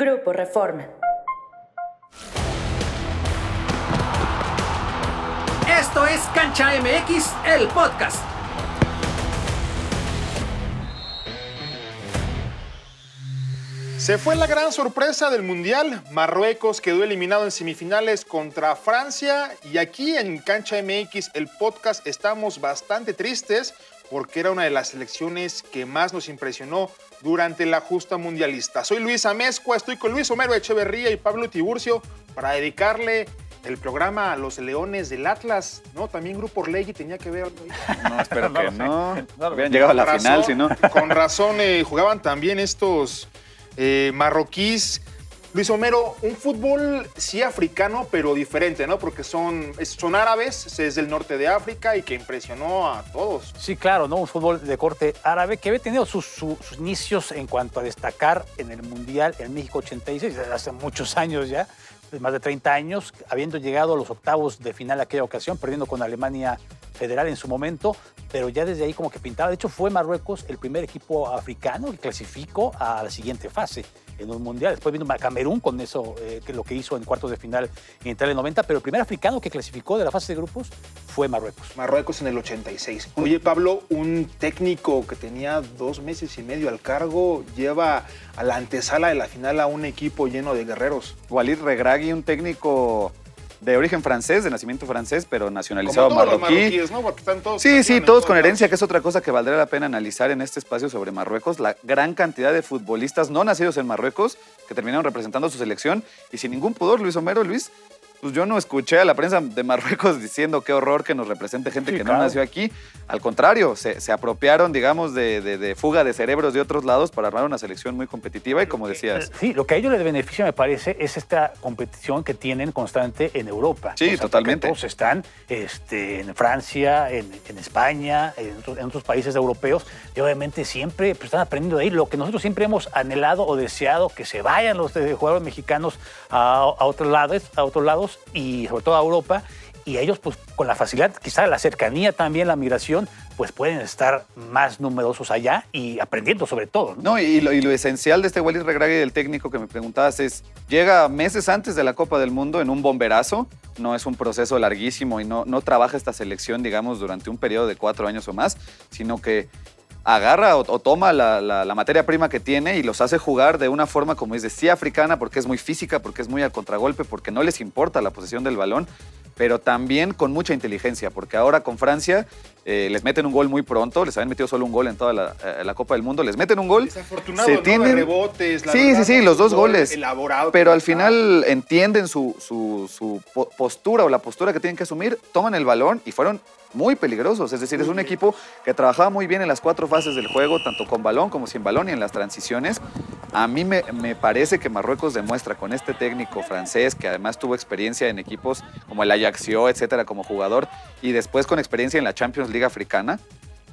Grupo Reforma. Esto es Cancha MX, el podcast. Se fue la gran sorpresa del Mundial. Marruecos quedó eliminado en semifinales contra Francia y aquí en Cancha MX, el podcast, estamos bastante tristes porque era una de las selecciones que más nos impresionó durante la justa mundialista. Soy Luis Amezcua, estoy con Luis Homero Echeverría y Pablo Tiburcio para dedicarle el programa a los Leones del Atlas, ¿no? También Grupo Orlegui tenía que ver algo ahí. No, espero que no. No, Habían llegado a la Con final, razón- si no. Con razón eh, jugaban también estos eh, marroquíes. Luis Homero, un fútbol sí africano, pero diferente, ¿no? Porque son, son árabes, es del norte de África y que impresionó a todos. Sí, claro, ¿no? Un fútbol de corte árabe que había tenido sus, su- sus inicios en cuanto a destacar en el Mundial en México 86, desde hace muchos años ya, más de 30 años, habiendo llegado a los octavos de final aquella ocasión, perdiendo con Alemania Federal en su momento, pero ya desde ahí como que pintaba. De hecho, fue Marruecos el primer equipo africano que clasificó a la siguiente fase en un mundial. Después vino Camerún con eso, eh, que lo que hizo en cuartos de final en Italia 90, pero el primer africano que clasificó de la fase de grupos fue Marruecos. Marruecos en el 86. Oye, Pablo, un técnico que tenía dos meses y medio al cargo lleva a la antesala de la final a un equipo lleno de guerreros. Walid Regragui, un técnico de origen francés, de nacimiento francés, pero nacionalizado Como todos marroquí. marroquíes, ¿no? Porque están todos Sí, sí, todos con lados. herencia, que es otra cosa que valdría la pena analizar en este espacio sobre Marruecos. La gran cantidad de futbolistas no nacidos en Marruecos que terminaron representando su selección y sin ningún pudor, Luis Homero, Luis. Pues yo no escuché a la prensa de Marruecos diciendo qué horror que nos represente gente Sí, que claro. no nació aquí. Al contrario, se, se apropiaron, digamos, de, de- de fuga de cerebros de otros lados para armar una selección muy competitiva y como decías, Sí, lo que a ellos les beneficia, me parece, es esta competición que tienen constante en Europa. Sí, O sea, totalmente. Todos están este, en Francia, en, en España, en, otros- en otros países europeos, y obviamente siempre pues, están aprendiendo de ahí. Lo que nosotros siempre hemos anhelado o deseado, que se vayan los jugadores mexicanos a, a otros lados, a otros lados y sobre todo a Europa. Y ellos, pues, con la facilidad, quizá la cercanía también, la migración, pues pueden estar más numerosos allá y aprendiendo sobre todo. ¿no? Y lo, esencial de este Walid Regragui del técnico que me preguntabas es, llega meses antes de la Copa del Mundo en un bomberazo, no es un proceso larguísimo y no, no trabaja esta selección, digamos, durante un periodo de cuatro años o más, sino que agarra o, toma la, la- materia prima que tiene y los hace jugar de una forma, como dice, sí africana, porque es muy física, porque es muy al contragolpe, porque no les importa la posesión del balón, pero también con mucha inteligencia, porque ahora con Francia eh, les meten un gol muy pronto, les habían metido solo un gol en toda la, eh, la Copa del Mundo, les meten un gol, se ¿no? De tienen- rebotes, la Sí, verdad, sí, sí, los dos goles. Elaborado. pero al final entienden su, su- su po- postura o la postura que tienen que asumir, toman el balón y fueron muy peligrosos. Es decir, es un equipo que trabajaba muy bien en las cuatro fases del juego, tanto con balón como sin balón y en las transiciones. A mí me, me parece que Marruecos demuestra con este técnico francés, que además tuvo experiencia en equipos como el Ajaxio, etcétera, como jugador, y después con experiencia en la Champions League africana,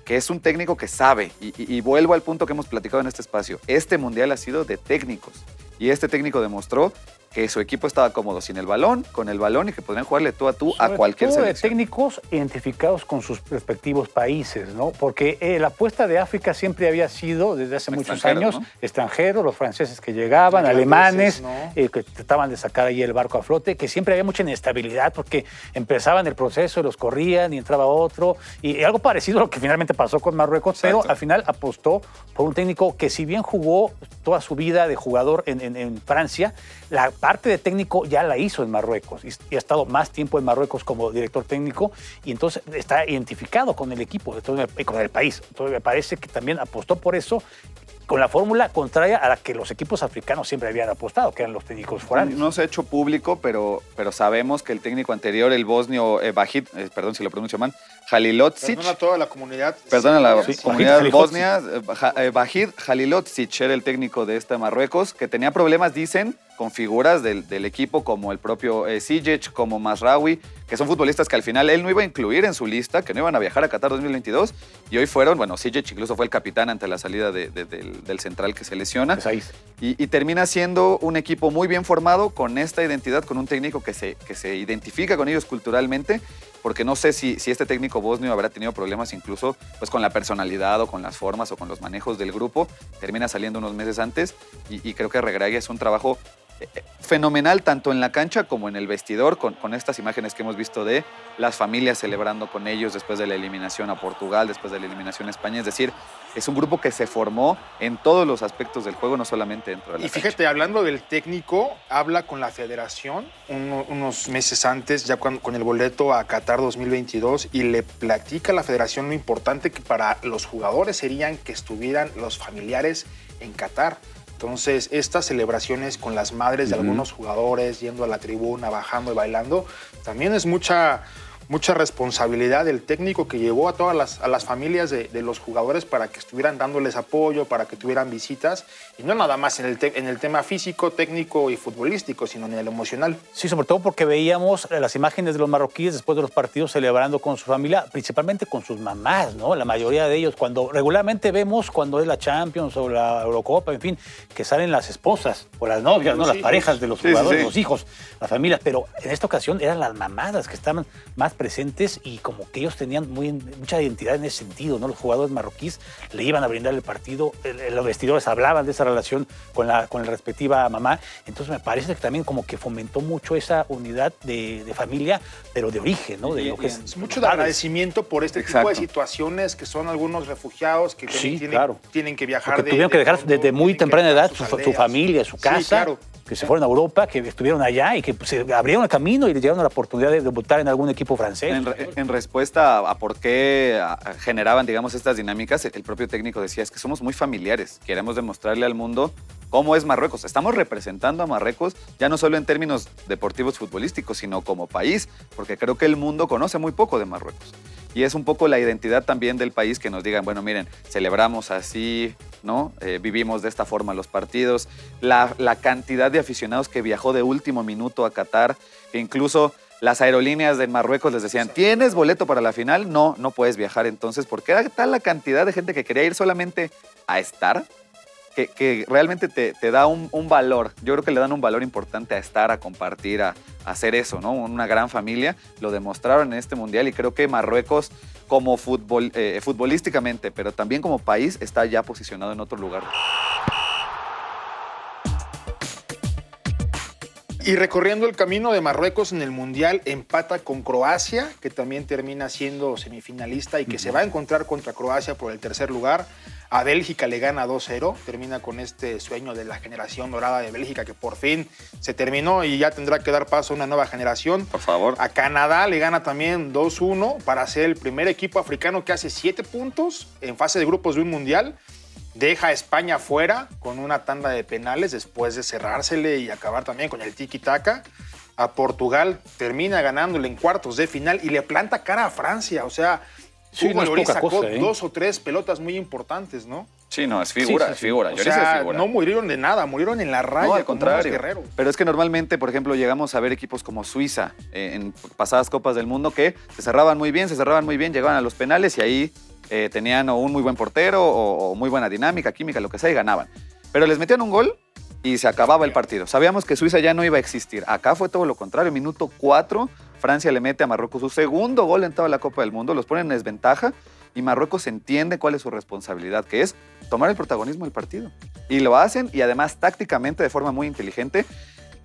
que es un técnico que sabe, y, y- y vuelvo al punto que hemos platicado en este espacio, este mundial ha sido de técnicos, y este técnico demostró que su equipo estaba cómodo sin el balón, con el balón y que podrían jugarle tú a tú a cualquier todo de selección. técnicos identificados con sus respectivos países, ¿no? Porque eh, la apuesta de África siempre había sido, desde hace muchos años, ¿no? extranjeros, los franceses que llegaban, alemanes, ¿no? eh, que trataban de sacar ahí el barco a flote, que siempre había mucha inestabilidad porque empezaban el proceso y los corrían y entraba otro. Y algo parecido a lo que finalmente pasó con Marruecos, pero al final apostó por un técnico que si bien jugó toda su vida de jugador en, en- en Francia, la parte de técnico ya la hizo en Marruecos y, ha estado más tiempo en Marruecos como director técnico y entonces está identificado con el equipo y con el país. Entonces me parece que también apostó por eso con la fórmula contraria a la que los equipos africanos siempre habían apostado, que eran los técnicos foráneos. No se ha hecho público, pero, pero sabemos que el técnico anterior, el bosnio eh, Bahid, eh, perdón si lo pronuncio mal, Halilotsic, Perdona a toda la comunidad. Perdona la Sí, comunidad bosnia. eh, Baja- eh, era el técnico de este Marruecos, que tenía problemas, dicen, con figuras del, del equipo como el propio eh, Sijic, como Masraoui, que son futbolistas que al final él no iba a incluir en su lista, que no iban a viajar a Qatar 2022, y hoy fueron, bueno, Sijic incluso fue el capitán ante la salida de- de- del, del central que se lesiona. Y, y termina siendo un equipo muy bien formado, con esta identidad, con un técnico que se, que se identifica con ellos culturalmente porque no sé si, si este técnico bosnio habrá tenido problemas incluso pues, con la personalidad o con las formas o con los manejos del grupo. Termina saliendo unos meses antes y, creo que Regragui es un trabajo fenomenal tanto en la cancha como en el vestidor, con, con, estas imágenes que hemos visto de las familias celebrando con ellos después de la eliminación a Portugal, después de la eliminación a España. Es decir, es un grupo que se formó en todos los aspectos del juego, no solamente dentro de la Y fíjate, cancha. hablando del técnico, habla con la federación uno, unos meses antes, ya con, con el boleto a Qatar 2022, y le platica a la federación lo importante que para los jugadores serían que estuvieran los familiares en Qatar. Entonces, estas celebraciones con las madres de algunos jugadores, yendo a la tribuna, bajando y bailando, también es mucha, mucha responsabilidad del técnico que llevó a todas las, a las familias de, de los jugadores para que estuvieran dándoles apoyo, para que tuvieran visitas, y no nada más en el, te- en el tema físico, técnico y futbolístico, sino en el emocional. Sí, sobre todo porque veíamos las imágenes de los marroquíes después de los partidos celebrando con su familia, principalmente con sus mamás, ¿no? La mayoría de ellos, cuando regularmente vemos cuando es la Champions o la Eurocopa, en fin, que salen las esposas o las novias, ¿no? Las parejas de los Sí, sí, jugadores, sí. los hijos, las familias, pero en esta ocasión eran las mamadas las que estaban más presentes y como que ellos tenían muy, mucha identidad en ese sentido, ¿no? Los jugadores marroquíes le iban a brindar el partido, los vestidores hablaban de esa relación con la, con la respectiva mamá, entonces me parece que también como que fomentó mucho esa unidad de, de familia, pero de origen, ¿no? De Y- lo que y- es Es mucho de agradecimiento por este tipo de situaciones que son algunos refugiados que Sí, tienen, claro. tienen que viajar. Porque de- tuvieron que de dejar desde muy temprana edad su, su familia, su Sí, casa, claro. Que se fueron a Europa, que estuvieron allá y que se abrieron el camino y les dieron la oportunidad de debutar en algún equipo francés. En, re- en respuesta a, a por qué generaban, digamos, estas dinámicas, el propio técnico decía, es que somos muy familiares, queremos demostrarle al mundo cómo es Marruecos. Estamos representando a Marruecos ya no solo en términos deportivos futbolísticos, sino como país, porque creo que el mundo conoce muy poco de Marruecos. Y es un poco la identidad también del país que nos digan, bueno, miren, celebramos así, ¿no? Eh, vivimos de esta forma los partidos. La, la cantidad de aficionados que viajó de último minuto a Qatar, que incluso las aerolíneas de Marruecos les decían, ¿tienes boleto para la final? No, no puedes viajar entonces, porque era tal la cantidad de gente que quería ir solamente a estar, que, realmente te, da un, valor. Yo creo que le dan un valor importante a estar, a compartir, a, a hacer eso, ¿no? Una gran familia. Lo demostraron en este mundial y creo que Marruecos, como futbol, eh, futbolísticamente, pero también como país, está ya posicionado en otro lugar. Y recorriendo el camino de Marruecos en el Mundial, empata con Croacia, que también termina siendo semifinalista y que se va a encontrar contra Croacia por el tercer lugar. A Bélgica le gana 2-0, termina con este sueño de la generación dorada de Bélgica que por fin se terminó y ya tendrá que dar paso a una nueva generación. Por favor. A Canadá le gana también 2-1 para ser el primer equipo africano que hace 7 puntos en fase de grupos de un mundial. Deja a España fuera con una tanda de penales después de cerrársele y acabar también con el tiki-taka. A Portugal termina ganándole en cuartos de final y le planta cara a Francia. O sea, Sí, Hugo no Lloris sacó cosa, ¿eh? dos o tres pelotas muy importantes, ¿no? Sí, no, es figura, figura, Sí, sí, es sí. figura. O sea, no murieron de nada, murieron en la raya No, al contrario. guerreros. Pero es que normalmente, por ejemplo, llegamos a ver equipos como Suiza eh, en pasadas Copas del Mundo que se cerraban muy bien, se cerraban muy bien, llegaban a los penales y ahí eh, tenían un muy buen portero o, o muy buena dinámica, química, lo que sea, y ganaban. Pero les metían un gol y se acababa el partido. Sabíamos que Suiza ya no iba a existir. Acá fue todo lo contrario. Minuto 4, Francia le mete a Marruecos su segundo gol en toda la Copa del Mundo, los pone en desventaja y Marruecos entiende cuál es su responsabilidad, que es tomar el protagonismo del partido. Y lo hacen y además tácticamente de forma muy inteligente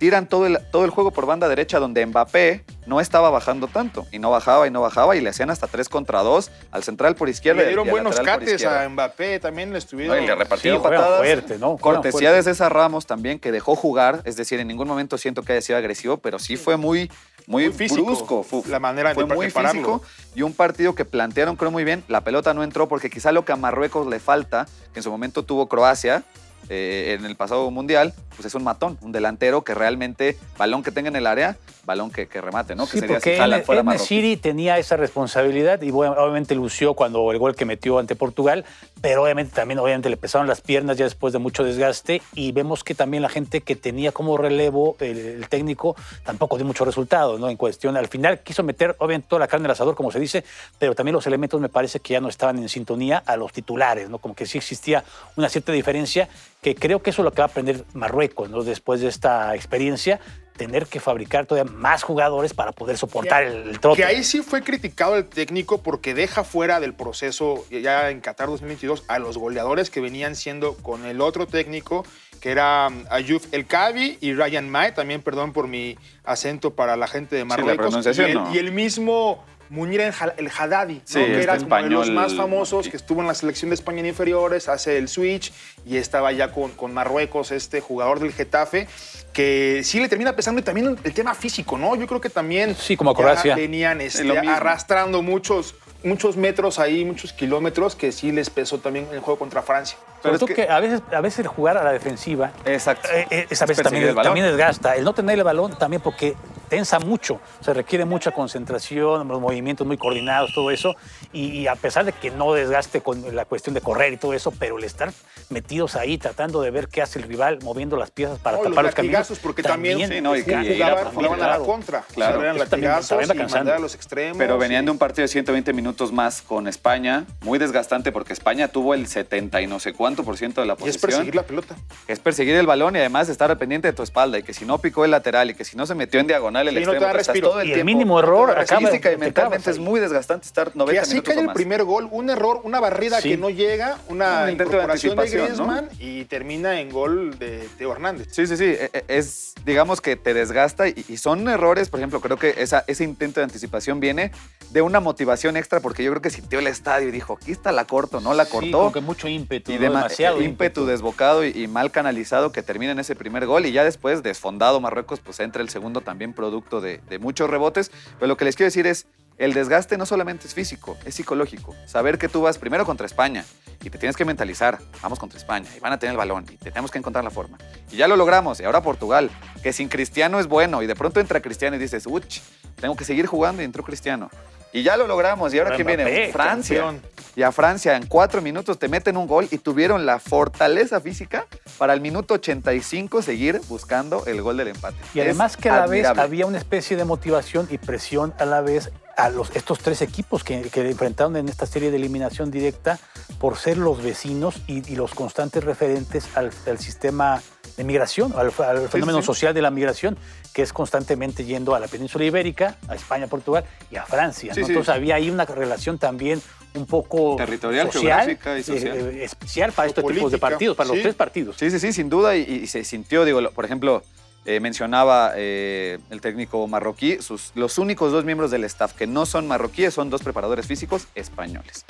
tiran todo el, todo el juego por banda derecha donde Mbappé no estaba bajando tanto y no bajaba y no bajaba y le hacían hasta 3 contra 2 al central por izquierda. Le dieron y buenos cates a Mbappé, también le estuvieron... No, y le Sí, repartieron juegan patadas. fuerte, ¿no? Cortesía fuerte. de César Ramos también, que dejó jugar, es decir, en ningún momento siento que haya sido agresivo, pero sí fue muy, muy, Muy físico, brusco. La manera fue de muy físico y un partido que plantearon creo muy bien. La pelota no entró porque quizá lo que a Marruecos le falta, que en su momento tuvo Croacia eh, en el pasado mundial, pues es un matón, un delantero que realmente, balón que tenga en el área, balón que, que remate, ¿no? Que Sí, sería porque si Haaland fuera. City tenía esa responsabilidad y bueno, obviamente lució cuando el gol que metió ante Portugal, pero obviamente también obviamente le pesaron las piernas ya después de mucho desgaste y vemos que también la gente que tenía como relevo el, el técnico tampoco dio mucho resultado, ¿no? En cuestión, al final quiso meter obviamente toda la carne al asador, como se dice, pero también los elementos me parece que ya no estaban en sintonía a los titulares, ¿no? Como que sí existía una cierta diferencia que creo que eso es lo que va a aprender Marruecos, ¿no? Después de esta experiencia, tener que fabricar todavía más jugadores para poder soportar el, el trote. Que ahí sí fue criticado el técnico porque deja fuera del proceso ya en Qatar 2022 a los goleadores que venían siendo con el otro técnico que era Ayuf El Kabi y Ryan May, también perdón por mi acento para la gente de la Marruecos. pronunciación, y, el, no. y el mismo Munir El Haddadi, ¿no? Sí, que este era como de los más famosos, que estuvo en la selección de España en inferiores, hace el switch y estaba ya con, con Marruecos, este jugador del Getafe, que sí le termina pesando y también el tema físico, ¿no? Yo creo que también Sí, como Croacia. venían este, arrastrando muchos, muchos metros ahí, muchos kilómetros, que sí les pesó también el juego contra Francia. Sobre Pero es todo que- que, a, veces, a veces el jugar a la defensiva Exacto. eh, eh, esa Es vez también, también desgasta. El no tener el balón también porque tensa mucho, se requiere mucha concentración, los movimientos muy coordinados, todo eso. Y, y a pesar de que no desgaste con la cuestión de correr y todo eso, pero el estar metidos ahí tratando de ver qué hace el rival, moviendo las piezas para No, y tapar los los caminos. porque también, Sí, no, y que- jugaban, jugaban a la contra. claro. O sea, eran latigazos y mandar a los extremos. Pero venían y- de un partido de 120 minutos más con España, muy desgastante porque España tuvo el 70 y no sé cuánto por ciento de la Y es perseguir la pelota. Es perseguir el balón y además estar al pendiente de tu espalda y que si no picó el lateral y que si no se metió en diagonal el Sí, no te da estás respiro. todo el Y el tiempo. mínimo error acaba Física y te mentalmente es muy desgastante estar 90 Que así minutos cae el más. primer gol, un error, una barrida Sí. Sí. que no llega, una Un intento de incorporación de, anticipación, ¿no? Griezmann y termina en gol de Teo Hernández. Sí, sí, sí. e- e- Es, digamos que te desgasta y, y son errores. Por ejemplo, creo que esa, ese intento de anticipación viene de una motivación extra porque yo creo que sintió el estadio y dijo, aquí está la corto, no la Sí, cortó. como que mucho ímpetu, y demasiado eh, ímpetu desbocado y, y mal canalizado que termina en ese primer gol y ya después desfondado Marruecos pues entra el segundo también producto de, de muchos rebotes pero lo que les quiero decir es el desgaste no solamente es físico es psicológico. Saber que tú vas primero contra España y te tienes que mentalizar vamos contra España y van a tener el balón y tenemos que encontrar la forma. Y ya lo logramos y ahora Portugal que sin Cristiano es bueno y de pronto entra Cristiano y dices uch tengo que seguir jugando y entró Cristiano. Y ya lo logramos y ahora quién viene Francia. campeón. Y a Francia en cuatro minutos te meten un gol y tuvieron la fortaleza física para el minuto 85 seguir buscando el gol del empate. Y además que a la vez había una especie de motivación y presión a la vez a los, estos tres equipos que, que enfrentaron en esta serie de eliminación directa por ser los vecinos y, y los constantes referentes al, al sistema de migración, al, al fenómeno sí. social de la migración, que es constantemente yendo a la península ibérica, a España, Portugal y a Francia. Sí, ¿no? sí. Entonces había ahí una relación también un poco Territorial, social, geográfica y social. eh, eh, especial para estos tipos de Política, partidos, para sí. los tres partidos. Sí, sí, sí, sin duda. Y, y se sintió, digo, por ejemplo, eh, mencionaba eh, el técnico marroquí, sus, los únicos dos miembros del staff que no son marroquíes son dos preparadores físicos españoles.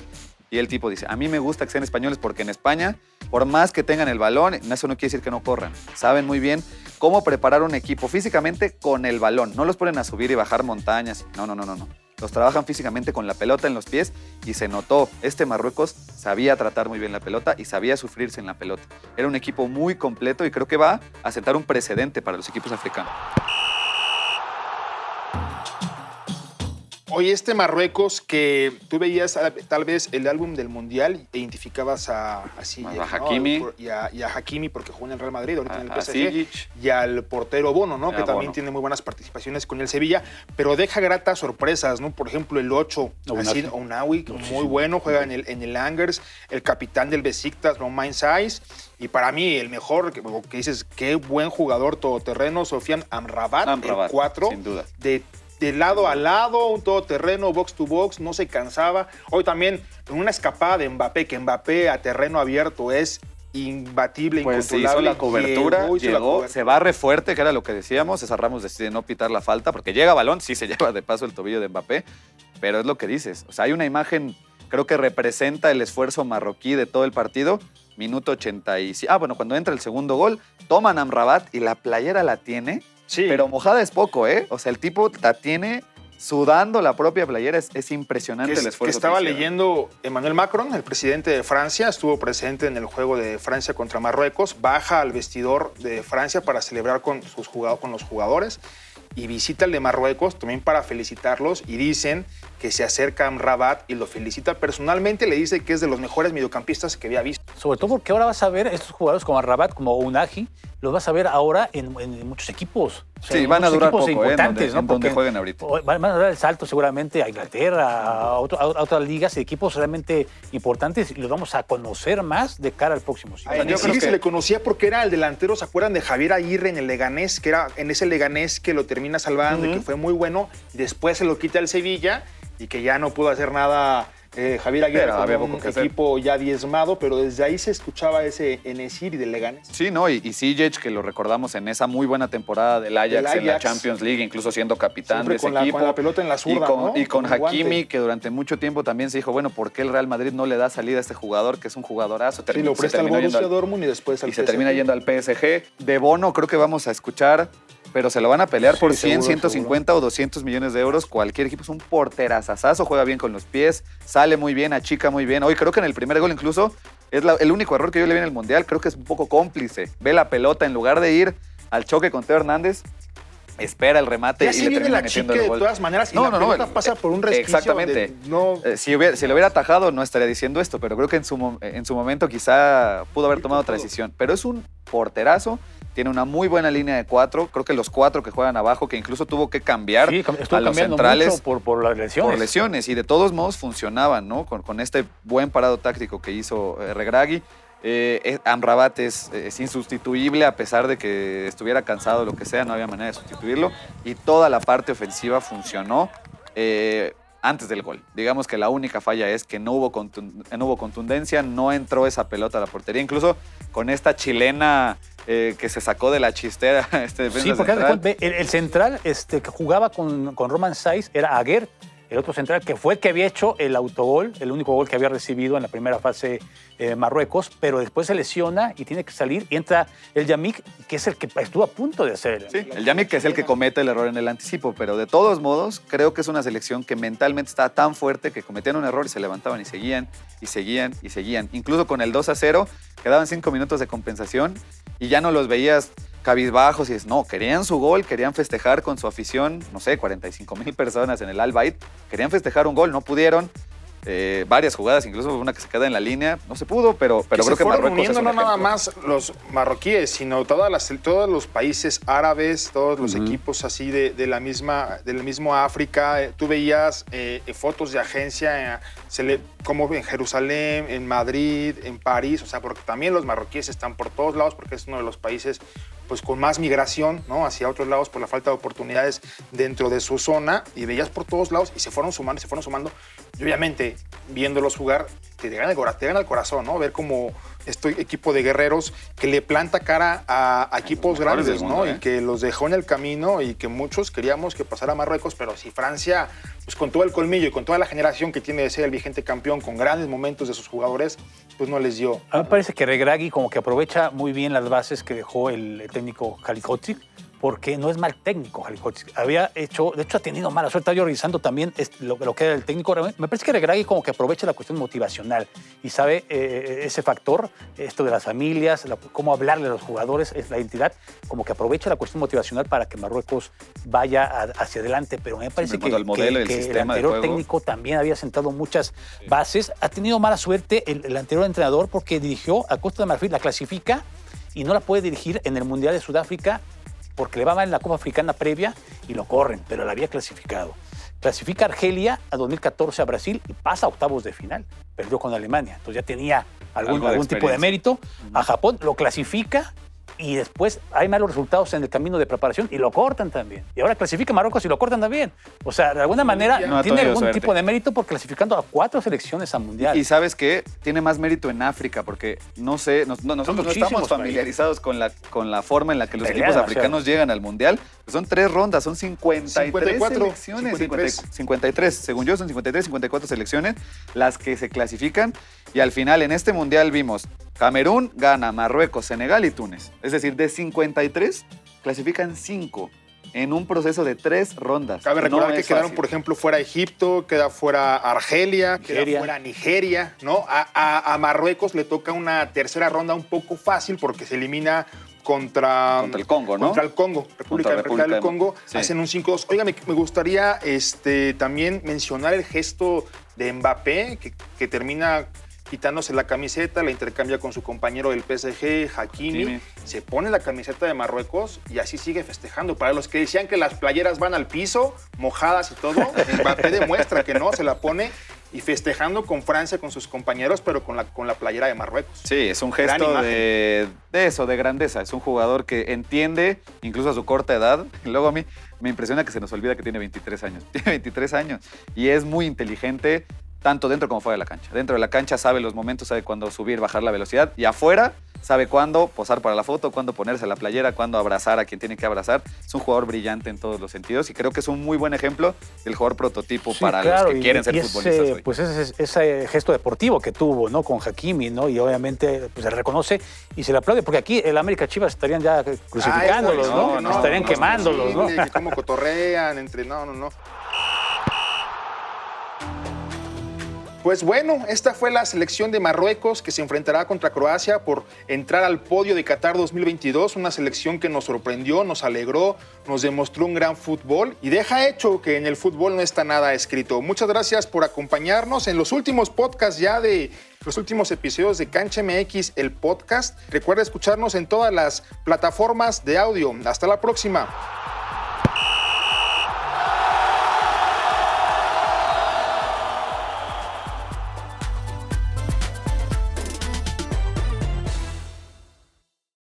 Y el tipo dice, a mí me gusta que sean españoles porque en España, por más que tengan el balón, eso no quiere decir que no corran. Saben muy bien cómo preparar un equipo físicamente con el balón. No los ponen a subir y bajar montañas. No, no, no, no, no. Los trabajan físicamente con la pelota en los pies y se notó, este Marruecos sabía tratar muy bien la pelota y sabía sufrirse en la pelota. Era un equipo muy completo y creo que va a sentar un precedente para los equipos africanos. Oye, este Marruecos que tú veías ah, tal vez el álbum del Mundial e identificabas a, a Ziyech, A ¿no? Hakimi. Y, a, y a Hakimi porque jugó en el Real Madrid, ahorita en el PSG. Y al portero Bono, ¿no? A que también Bono. tiene muy buenas participaciones con el Sevilla, pero deja gratas sorpresas, ¿no? Por ejemplo, el 8, Ounahi. así, Ounahi, muy bueno, juega en el, en el Angers, el capitán del Besiktas, Romain Saiz, y para mí el mejor, que, que dices, qué buen jugador todoterreno, Sofian Amrabat, Amrabat, el 4, sin duda. de, de lado a lado, un todoterreno, box to box, no se cansaba. Hoy también en una escapada de Mbappé, que Mbappé a terreno abierto es imbatible, Pues se hizo la cobertura, llegó, la cobertura. se barre fuerte, que era lo que decíamos. César Ramos decide no pitar la falta porque llega balón, sí se lleva de paso el tobillo de Mbappé, pero es lo que dices. O sea, hay una imagen, creo que representa el esfuerzo marroquí de todo el partido. Minuto 85. Ah, bueno, cuando entra el segundo gol, toman a Amrabat y la playera la tiene, Sí. pero mojada es poco, ¿eh? O sea, el tipo la tiene sudando la propia playera. Es, es impresionante que, el esfuerzo. que estaba leyendo Emmanuel Macron, el presidente de Francia, estuvo presente en el juego de Francia contra Marruecos, baja al vestidor de Francia para celebrar con, sus jugado- con los jugadores y visita el de Marruecos también para felicitarlos y dicen que se acerca a Rabat y lo felicita personalmente, le dice que es de los mejores mediocampistas que había visto. Sobre todo porque ahora vas a ver estos jugadores como Rabat, como Unagi, los vas a ver ahora en, en muchos equipos. O sea, Sí, van a durar equipos poco, ¿eh? En importantes, donde- ¿no? donde Porque jueguen ahorita. Van a dar el salto seguramente a Inglaterra, a, otro- a otras ligas y equipos realmente importantes y los vamos a conocer más de cara al próximo A ciclo. yo creo que- se le conocía porque era el delantero, ¿se acuerdan de Javier Aguirre en el Leganés? Que era en ese Leganés que lo termina salvando y que fue muy bueno. Después se lo quita el Sevilla y que ya no pudo hacer nada eh, Javier Aguirre un hacer. equipo ya diezmado, pero desde ahí se escuchaba ese Enesiri del Leganés. Sí, ¿no? Y, y Sijic, que lo recordamos en esa muy buena temporada del Ajax, en la. Champions League, incluso siendo capitán Siempre de ese con la- equipo. con la pelota en la zurda, y con, ¿no? y con Con el Hakimi, guante. que durante mucho tiempo también se dijo, bueno, ¿por qué el Real Madrid no le da salida a este jugador, que es un jugadorazo? Sí, Termi- lo presta al Borussia Dortmund y después al y se termina yendo al PSG. De Bono creo que vamos a escuchar, pero se lo van a pelear Sí, por 100, seguro, 150 o 200 millones de euros. Cualquier equipo es un porterazazazo, juega bien con los pies, sale muy bien, achica muy bien. Hoy creo que en el primer gol incluso es la- el único error que yo le vi en el Mundial. Creo que es un poco cómplice. Ve la pelota en lugar de ir al choque con Teo Hernández. Espera el remate Ya y se le viene termina la metiendo el de gol. todas maneras y No, la no, no, pasa por un resquicio Exactamente. de- no, Eh, si, hubiera, si le hubiera atajado, no estaría diciendo esto, pero creo que en su, en su momento quizá pudo haber tomado otra decisión. Pero es un porterazo, tiene una muy buena línea de cuatro. Creo que los cuatro que juegan abajo, que incluso tuvo que cambiar Sí, cam- estuvo a los centrales mucho por, por las lesiones. por lesiones. Y de todos modos funcionaban, ¿no? Con, con este buen parado táctico que hizo eh, Regragui. Eh, Amrabat es, es insustituible a pesar de que estuviera cansado lo que sea, no había manera de sustituirlo. Y toda la parte ofensiva funcionó eh, antes del gol. Digamos que la única falla es que no hubo, contun- no hubo contundencia, no entró esa pelota a la portería. Incluso con esta chilena eh, que se sacó de la chistera este Sí, porque central. el, el central este, que jugaba con, con Roman Saiz era Aguer, el otro central que fue el que había hecho el autogol, el único gol que había recibido en la primera fase eh, Marruecos, pero después se lesiona y tiene que salir y entra el Yamik, que es el que estuvo a punto de hacer. Sí, el Yamik que es el que comete el error en el anticipo, pero de todos modos creo que es una selección que mentalmente está tan fuerte que cometían un error y se levantaban y seguían y seguían y seguían. Incluso con el 2 a 0 quedaban cinco minutos de compensación y ya no los veías cabizbajos y es, no, querían su gol, querían festejar con su afición, no sé, 45 mil personas en el Al Bayt, querían festejar un gol, no pudieron. Eh, varias jugadas, incluso una que se queda en la línea, no se pudo, pero, pero que creo se que Marruecos uniendo no nada más los marroquíes, sino todas las, todos los países árabes, todos los equipos así de, de la misma, del mismo África. Eh, Tú veías eh, fotos de agencia, se le- como en Jerusalén, en Madrid, en París, o sea, porque también los marroquíes están por todos lados, porque es uno de los países pues con más migración ¿no? hacia otros lados por la falta de oportunidades dentro de su zona y veías por todos lados y se fueron sumando se fueron sumando y obviamente viéndolos jugar te gana el, te gana el corazón, ¿no? Ver como este equipo de guerreros que le planta cara a, a equipos grandes, ¿no? mundo, ¿eh? Y que los dejó en el camino y que muchos queríamos que pasara a Marruecos, pero si Francia, pues con todo el colmillo y con toda la generación que tiene de ser el vigente campeón, con grandes momentos de sus jugadores, pues no les dio. A mí me parece que Regragui como que aprovecha muy bien las bases que dejó el técnico Halikotic, porque no es mal técnico Halikotic. Había hecho, de hecho ha tenido mala suerte. Estaba yo revisando también es- lo, lo que era el técnico. Me parece que Regragui como que aprovecha la cuestión motivacional y sabe eh, ese factor, esto de las familias, la- cómo hablarle a los jugadores, es la identidad, como que aprovecha la cuestión motivacional para que Marruecos vaya a- hacia adelante. Pero me parece que, modelo el que- anterior técnico también había sentado muchas bases. Ha tenido mala suerte el, el anterior entrenador porque dirigió a Costa de Marfil, la clasifica y no la puede dirigir en el Mundial de Sudáfrica porque le va mal en la Copa Africana previa y lo corren, pero la había clasificado. Clasifica Argelia a 2014 a Brasil y pasa a octavos de final. Perdió con Alemania. Entonces ya tenía algún, de algún tipo de mérito. A Japón lo clasifica y después hay malos resultados en el camino de preparación y lo cortan también. Y ahora clasifica Marruecos y lo cortan también. O sea, de alguna manera No tiene algún suerte. tipo de mérito por clasificando a cuatro selecciones a Mundial. Y sabes que tiene más mérito en África, porque no sé, no- nosotros no estamos familiarizados con la, con la forma en la que los Pelean, equipos o sea. africanos llegan al Mundial. Son tres rondas, son 53 54, selecciones. 53. 50 53, según yo son 53, 54 selecciones las que se clasifican. Y al final en este Mundial vimos Camerún gana, Marruecos, Senegal y Túnez. Es decir, de 53 clasifican 5 en un proceso de tres rondas. Cabe No recordar que es quedaron, fácil. por ejemplo, fuera Egipto, queda fuera Argelia, Nigeria. queda fuera Nigeria, ¿no? A, a- a Marruecos le toca una tercera ronda un poco fácil porque se elimina contra, Contra el Congo, ¿no? Contra el Congo, República Contra Democrática del República Congo, sí. hacen un 5-2. Oiga, me, me gustaría este, también mencionar el gesto de Mbappé, que, que termina quitándose la camiseta, la intercambia con su compañero del PSG, Hakimi, se pone la camiseta de Marruecos y así sigue festejando. Para los que decían que las playeras van al piso, mojadas y todo, Mbappé demuestra que no, se la pone y festejando con Francia, con sus compañeros, pero con la, con la playera de Marruecos. Sí, es un gesto de, de eso, de grandeza. Es un jugador que entiende, incluso a su corta edad. Y luego a mí me impresiona que se nos olvida que tiene 23 años. Tiene 23 años y es muy inteligente, tanto dentro como fuera de la cancha. Dentro de la cancha sabe los momentos, sabe cuándo subir, bajar la velocidad. Y afuera sabe cuándo posar para la foto, cuándo ponerse la playera, cuándo abrazar a quien tiene que abrazar. Es un jugador brillante en todos los sentidos y creo que es un muy buen ejemplo del jugador prototipo Sí, para claro, los que y- quieren ser y ese, futbolistas hoy. Pues ese, ese gesto deportivo que tuvo, ¿no? Con Hakimi, ¿no? Y obviamente pues, se reconoce y se le aplaude, porque aquí el América Chivas estarían ya crucificándolos, Ay, ¿no? no, estarían quemándolos, ¿no? como cotorrean entre. No, no, no. Pues bueno, esta fue la selección de Marruecos que se enfrentará contra Croacia por entrar al podio de Qatar 2022, una selección que nos sorprendió, nos alegró, nos demostró un gran fútbol y deja hecho que en el fútbol no está nada escrito. Muchas gracias por acompañarnos en los últimos podcasts ya de los últimos episodios de Cancha MX, el podcast. Recuerda escucharnos en todas las plataformas de audio. Hasta la próxima.